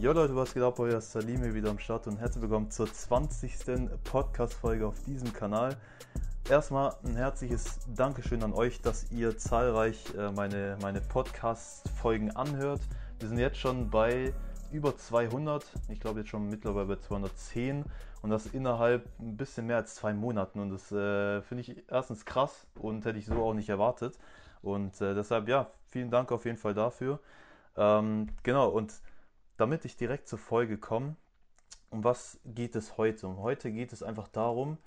Jo Leute, was geht ab? Euer Salim hier wieder am Start und herzlich willkommen zur 20. Podcast-Folge auf diesem Kanal. Erstmal ein herzliches Dankeschön an euch, dass ihr zahlreich äh, meine, meine Podcast-Folgen anhört. Wir sind jetzt schon bei über 200, ich glaube jetzt schon mittlerweile bei 210 und das innerhalb ein bisschen mehr als zwei Monaten und das äh, finde ich erstens krass und hätte ich so auch nicht erwartet und äh, deshalb ja, vielen Dank auf jeden Fall dafür. Ähm, genau und damit ich direkt zur Folge komme, um was geht es heute? Um heute geht es einfach darum,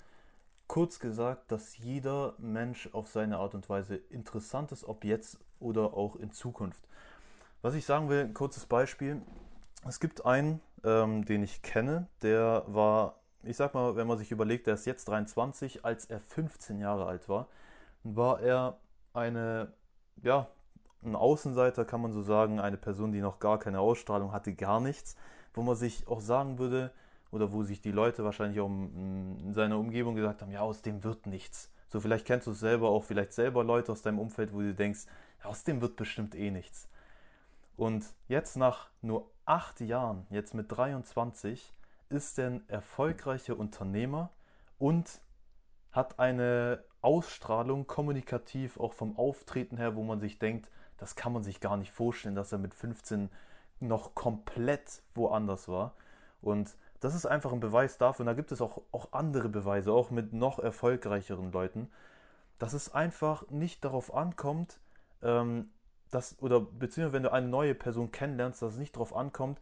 kurz gesagt, dass jeder Mensch auf seine Art und Weise interessant ist, ob jetzt oder auch in Zukunft. Was ich sagen will, ein kurzes Beispiel. Es gibt einen, ähm, den ich kenne, der war, ich sag mal, wenn man sich überlegt, der ist jetzt 23, als er 15 Jahre alt war, war er eine, ja, ein Außenseiter, kann man so sagen, eine Person, die noch gar keine Ausstrahlung hatte, gar nichts, wo man sich auch sagen würde, oder wo sich die Leute wahrscheinlich auch in seiner Umgebung gesagt haben, ja, aus dem wird nichts. So, vielleicht kennst du es selber auch, vielleicht selber Leute aus deinem Umfeld, wo du denkst, aus dem wird bestimmt eh nichts. Und jetzt nach nur acht Jahren, jetzt mit 23, ist er ein erfolgreicher Unternehmer und hat eine Ausstrahlung kommunikativ auch vom Auftreten her, wo man sich denkt, das kann man sich gar nicht vorstellen, dass er mit 15 noch komplett woanders war. Und das ist einfach ein Beweis dafür. Und da gibt es auch, auch andere Beweise, auch mit noch erfolgreicheren Leuten, dass es einfach nicht darauf ankommt, ähm, dass, oder beziehungsweise wenn du eine neue Person kennenlernst, dass es nicht darauf ankommt,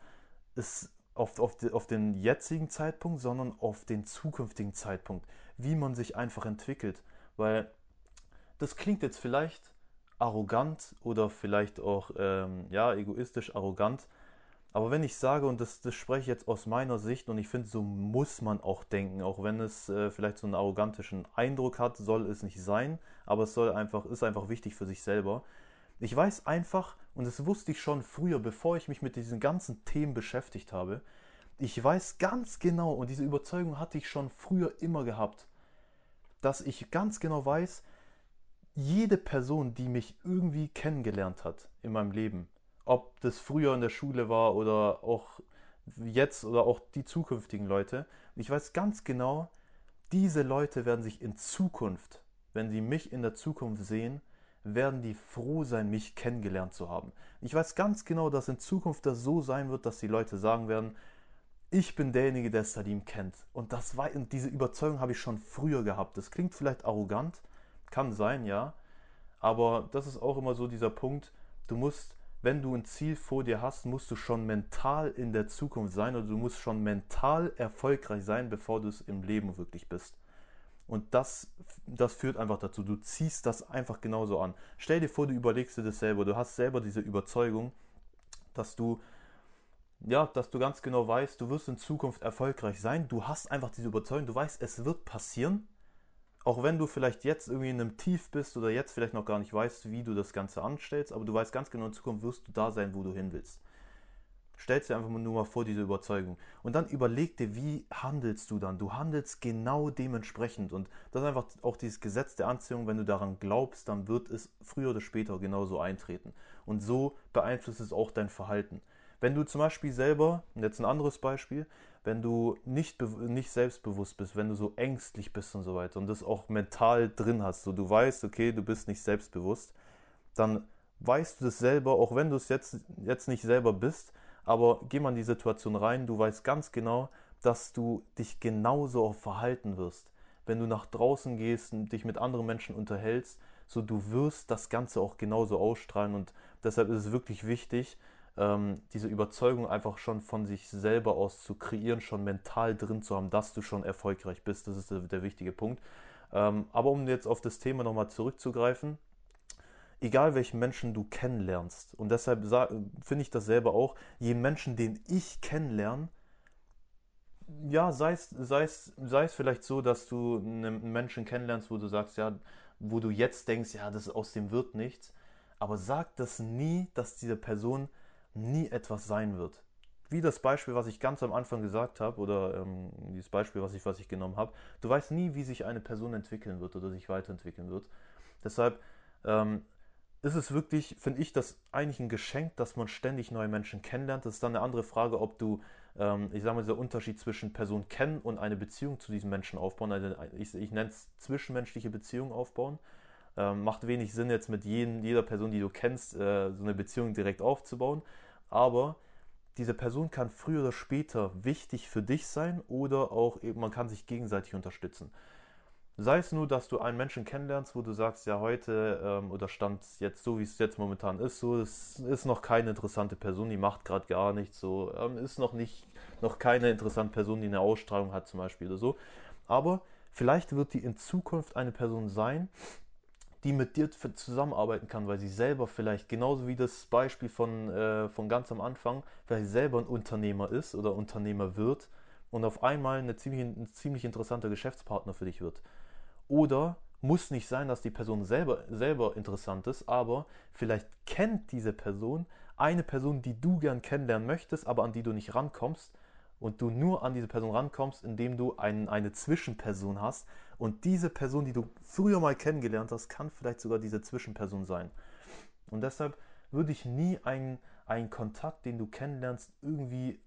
es auf, auf, auf den jetzigen Zeitpunkt, sondern auf den zukünftigen Zeitpunkt, wie man sich einfach entwickelt. Weil das klingt jetzt vielleicht arrogant oder vielleicht auch ähm, ja, egoistisch arrogant, aber wenn ich sage, und das, das spreche ich jetzt aus meiner Sicht, und ich finde, so muss man auch denken, auch wenn es äh, vielleicht so einen arrogantischen Eindruck hat, soll es nicht sein, aber es soll einfach, ist einfach wichtig für sich selber. Ich weiß einfach, und das wusste ich schon früher, bevor ich mich mit diesen ganzen Themen beschäftigt habe, ich weiß ganz genau, und diese Überzeugung hatte ich schon früher immer gehabt, dass ich ganz genau weiß, jede Person, die mich irgendwie kennengelernt hat in meinem Leben, ob das früher in der Schule war oder auch jetzt oder auch die zukünftigen Leute. Ich weiß ganz genau, diese Leute werden sich in Zukunft, wenn sie mich in der Zukunft sehen, werden die froh sein, mich kennengelernt zu haben. Ich weiß ganz genau, dass in Zukunft das so sein wird, dass die Leute sagen werden, ich bin derjenige, der Sadim kennt. Und das war, und diese Überzeugung habe ich schon früher gehabt. Das klingt vielleicht arrogant, kann sein, ja. Aber das ist auch immer so dieser Punkt, du musst wenn du ein Ziel vor dir hast, musst du schon mental in der Zukunft sein oder du musst schon mental erfolgreich sein, bevor du es im Leben wirklich bist. Und das, das führt einfach dazu. Du ziehst das einfach genauso an. Stell dir vor, du überlegst dir das selber. Du hast selber diese Überzeugung, dass du, ja, dass du ganz genau weißt, du wirst in Zukunft erfolgreich sein. Du hast einfach diese Überzeugung. Du weißt, es wird passieren auch wenn du vielleicht jetzt irgendwie in einem Tief bist oder jetzt vielleicht noch gar nicht weißt, wie du das Ganze anstellst, aber du weißt ganz genau, in Zukunft wirst du da sein, wo du hin willst. Stellst dir einfach nur mal vor, diese Überzeugung. Und dann überleg dir, wie handelst du dann? Du handelst genau dementsprechend. Und das ist einfach auch dieses Gesetz der Anziehung. Wenn du daran glaubst, dann wird es früher oder später genauso eintreten. Und so beeinflusst es auch dein Verhalten. Wenn du zum Beispiel selber, jetzt ein anderes Beispiel, wenn du nicht, nicht selbstbewusst bist, wenn du so ängstlich bist und so weiter und das auch mental drin hast, so du weißt, okay, du bist nicht selbstbewusst, dann weißt du das selber, auch wenn du es jetzt, jetzt nicht selber bist, aber geh mal in die Situation rein, du weißt ganz genau, dass du dich genauso auch verhalten wirst. Wenn du nach draußen gehst und dich mit anderen Menschen unterhältst, so du wirst das Ganze auch genauso ausstrahlen und deshalb ist es wirklich wichtig, ähm, diese Überzeugung einfach schon von sich selber aus zu kreieren, schon mental drin zu haben, dass du schon erfolgreich bist. Das ist der, der wichtige Punkt. Ähm, aber um jetzt auf das Thema nochmal zurückzugreifen, egal welchen Menschen du kennenlernst, und deshalb finde ich das selber auch, jeden Menschen, den ich kennenlerne, ja, sei es, sei es, sei es vielleicht so, dass du einen Menschen kennenlernst, wo du sagst, ja, wo du jetzt denkst, ja, das aus dem wird nichts, aber sag das nie, dass diese Person nie etwas sein wird. Wie das Beispiel, was ich ganz am Anfang gesagt habe, oder ähm, dieses Beispiel, was ich, was ich genommen habe. Du weißt nie, wie sich eine Person entwickeln wird oder sich weiterentwickeln wird. Deshalb ähm, ist es wirklich, finde ich, das eigentlich ein Geschenk, dass man ständig neue Menschen kennenlernt. Das ist dann eine andere Frage, ob du, ähm, ich sage mal, der Unterschied zwischen Person kennen und eine Beziehung zu diesem Menschen aufbauen, also ich, ich nenne es zwischenmenschliche Beziehung aufbauen. Ähm, macht wenig Sinn, jetzt mit jeden, jeder Person, die du kennst, äh, so eine Beziehung direkt aufzubauen. Aber diese Person kann früher oder später wichtig für dich sein oder auch eben, man kann sich gegenseitig unterstützen. Sei es nur, dass du einen Menschen kennenlernst, wo du sagst, ja, heute ähm, oder stand jetzt so, wie es jetzt momentan ist, so, es ist noch keine interessante Person, die macht gerade gar nichts, so, ähm, ist noch nicht, noch keine interessante Person, die eine Ausstrahlung hat, zum Beispiel oder so. Aber vielleicht wird die in Zukunft eine Person sein, die mit dir zusammenarbeiten kann, weil sie selber vielleicht, genauso wie das Beispiel von, äh, von ganz am Anfang, vielleicht selber ein Unternehmer ist oder Unternehmer wird und auf einmal eine ziemlich, ein ziemlich interessanter Geschäftspartner für dich wird. Oder muss nicht sein, dass die Person selber, selber interessant ist, aber vielleicht kennt diese Person eine Person, die du gern kennenlernen möchtest, aber an die du nicht rankommst und du nur an diese Person rankommst, indem du ein, eine Zwischenperson hast. Und diese Person, die du früher mal kennengelernt hast, kann vielleicht sogar diese Zwischenperson sein. Und deshalb würde ich nie einen, einen Kontakt, den du kennenlernst, irgendwie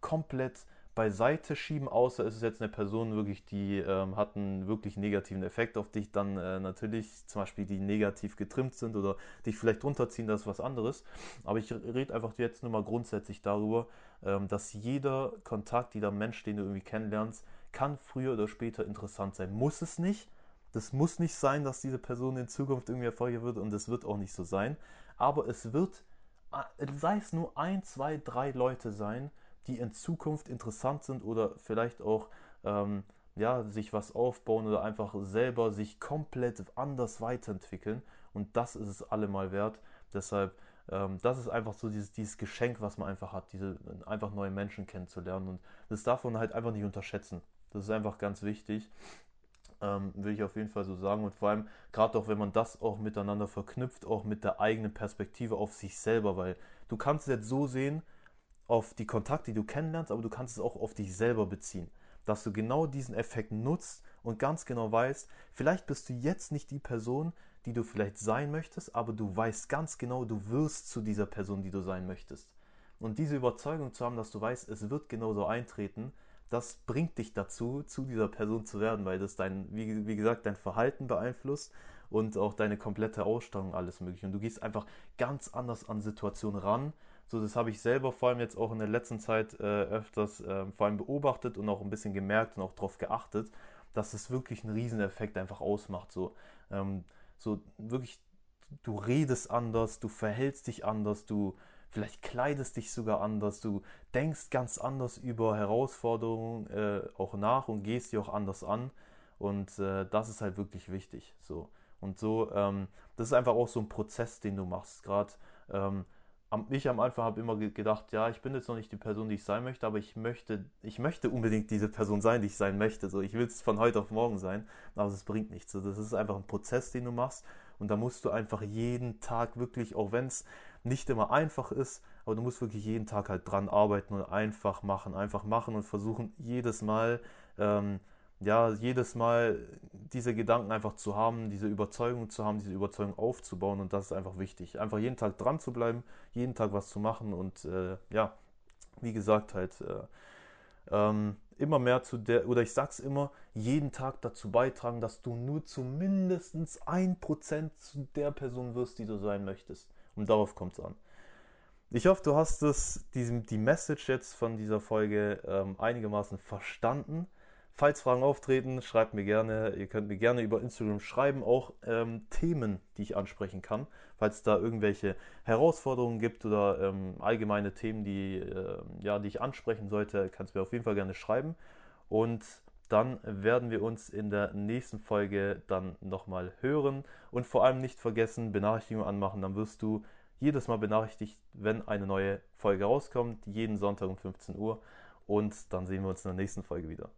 komplett beiseite schieben, außer es ist jetzt eine Person wirklich, die ähm, hat einen wirklich negativen Effekt auf dich, dann äh, natürlich zum Beispiel die negativ getrimmt sind oder dich vielleicht runterziehen, das ist was anderes. Aber ich rede einfach jetzt nur mal grundsätzlich darüber, ähm, dass jeder Kontakt, jeder Mensch, den du irgendwie kennenlernst, kann früher oder später interessant sein. Muss es nicht. Das muss nicht sein, dass diese Person in Zukunft irgendwie erfolgreich wird und es wird auch nicht so sein. Aber es wird, äh, sei es nur ein, zwei, drei Leute sein, die in Zukunft interessant sind oder vielleicht auch ähm, ja, sich was aufbauen oder einfach selber sich komplett anders weiterentwickeln. Und das ist es allemal wert. Deshalb, ähm, das ist einfach so dieses, dieses Geschenk, was man einfach hat, diese einfach neue Menschen kennenzulernen. Und das darf man halt einfach nicht unterschätzen. Das ist einfach ganz wichtig. Ähm, will ich auf jeden Fall so sagen. Und vor allem, gerade auch wenn man das auch miteinander verknüpft, auch mit der eigenen Perspektive auf sich selber, weil du kannst es jetzt so sehen, auf die Kontakte, die du kennenlernst, aber du kannst es auch auf dich selber beziehen. Dass du genau diesen Effekt nutzt und ganz genau weißt, vielleicht bist du jetzt nicht die Person, die du vielleicht sein möchtest, aber du weißt ganz genau, du wirst zu dieser Person, die du sein möchtest. Und diese Überzeugung zu haben, dass du weißt, es wird genauso eintreten, das bringt dich dazu, zu dieser Person zu werden, weil das dein, wie, wie gesagt, dein Verhalten beeinflusst und auch deine komplette Ausstrahlung, alles mögliche. Und du gehst einfach ganz anders an Situationen ran so, das habe ich selber vor allem jetzt auch in der letzten Zeit äh, öfters äh, vor allem beobachtet und auch ein bisschen gemerkt und auch darauf geachtet, dass es wirklich einen Rieseneffekt einfach ausmacht. So, ähm, so wirklich, du redest anders, du verhältst dich anders, du vielleicht kleidest dich sogar anders, du denkst ganz anders über Herausforderungen äh, auch nach und gehst die auch anders an. Und äh, das ist halt wirklich wichtig. So. Und so, ähm, das ist einfach auch so ein Prozess, den du machst. Gerade ähm, ich am Anfang habe immer gedacht, ja, ich bin jetzt noch nicht die Person, die ich sein möchte, aber ich möchte, ich möchte unbedingt diese Person sein, die ich sein möchte. So, ich will es von heute auf morgen sein, aber es bringt nichts. So, das ist einfach ein Prozess, den du machst und da musst du einfach jeden Tag wirklich, auch wenn es nicht immer einfach ist, aber du musst wirklich jeden Tag halt dran arbeiten und einfach machen, einfach machen und versuchen jedes Mal ähm, ja, jedes Mal diese Gedanken einfach zu haben, diese Überzeugung zu haben, diese Überzeugung aufzubauen und das ist einfach wichtig. Einfach jeden Tag dran zu bleiben, jeden Tag was zu machen und äh, ja, wie gesagt, halt äh, ähm, immer mehr zu der, oder ich sag's immer, jeden Tag dazu beitragen, dass du nur zu mindestens ein Prozent zu der Person wirst, die du sein möchtest. Und darauf kommt es an. Ich hoffe, du hast es, diesem, die Message jetzt von dieser Folge ähm, einigermaßen verstanden. Falls Fragen auftreten, schreibt mir gerne. Ihr könnt mir gerne über Instagram schreiben, auch ähm, Themen, die ich ansprechen kann. Falls es da irgendwelche Herausforderungen gibt oder ähm, allgemeine Themen, die, äh, ja, die ich ansprechen sollte, kannst du mir auf jeden Fall gerne schreiben. Und dann werden wir uns in der nächsten Folge dann nochmal hören. Und vor allem nicht vergessen, Benachrichtigungen anmachen. Dann wirst du jedes Mal benachrichtigt, wenn eine neue Folge rauskommt. Jeden Sonntag um 15 Uhr. Und dann sehen wir uns in der nächsten Folge wieder.